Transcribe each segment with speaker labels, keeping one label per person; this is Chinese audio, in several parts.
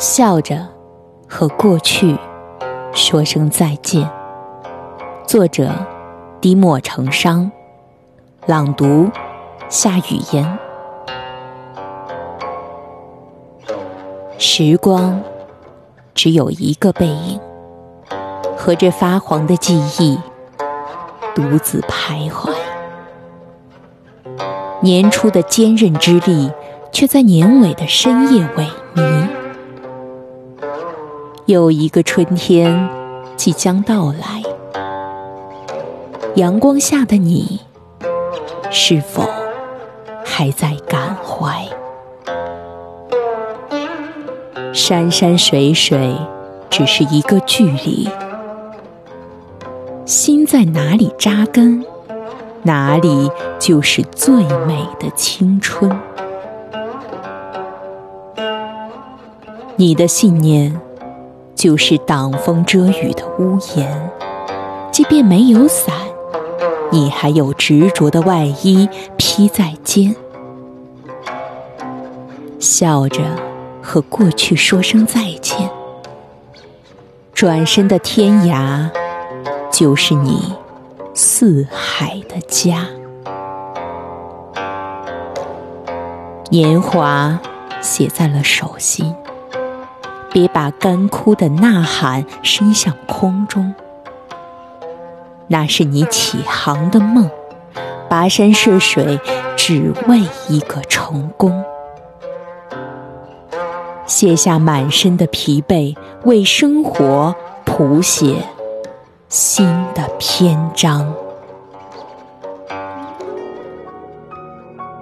Speaker 1: 笑着和过去说声再见。作者：低墨成殇，朗读：夏雨嫣。时光只有一个背影，和这发黄的记忆独自徘徊。年初的坚韧之力，却在年尾的深夜萎靡。又一个春天即将到来，阳光下的你，是否还在感怀？山山水水，只是一个距离。心在哪里扎根，哪里就是最美的青春。你的信念，就是挡风遮雨的屋檐。即便没有伞，你还有执着的外衣披在肩，笑着。和过去说声再见，转身的天涯，就是你四海的家。年华写在了手心，别把干枯的呐喊伸向空中。那是你起航的梦，跋山涉水，只为一个成功。卸下满身的疲惫，为生活谱写新的篇章。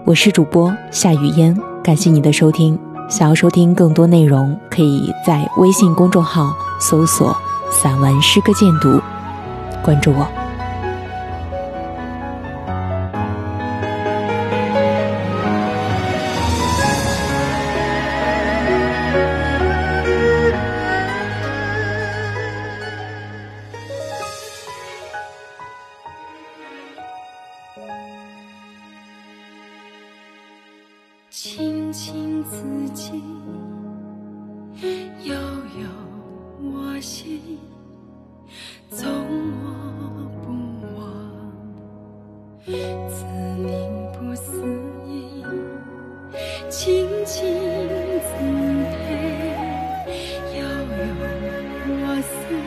Speaker 1: 我是主播夏雨嫣，感谢你的收听。想要收听更多内容，可以在微信公众号搜索“散文诗歌鉴读”，关注我。
Speaker 2: 亲亲自己，悠悠我心，纵我不忘，自命不思议，亲亲自佩，悠悠我思，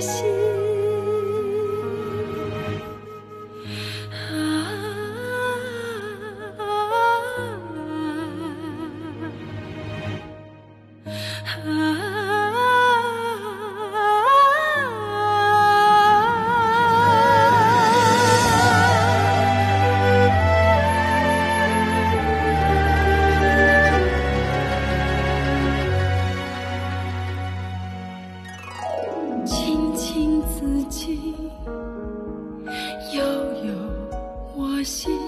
Speaker 2: 心。心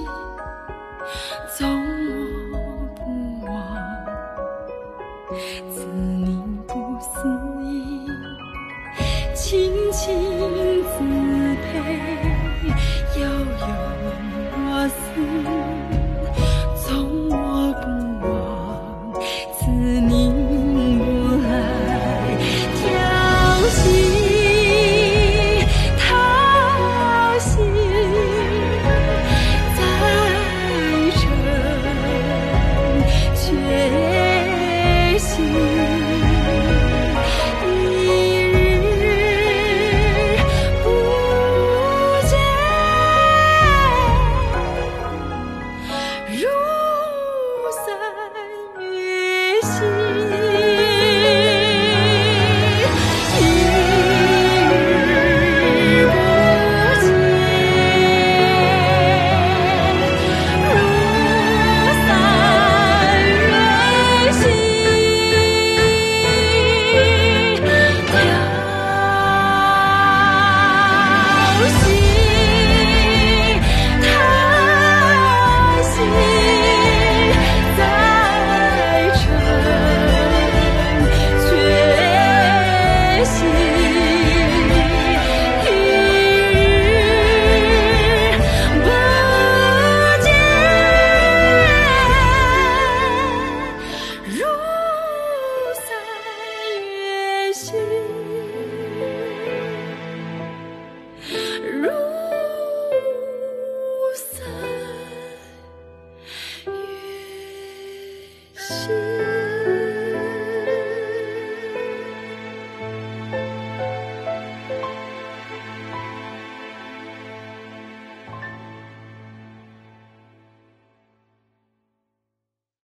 Speaker 2: 纵我不往子宁不嗣音青青子佩悠悠我思。see.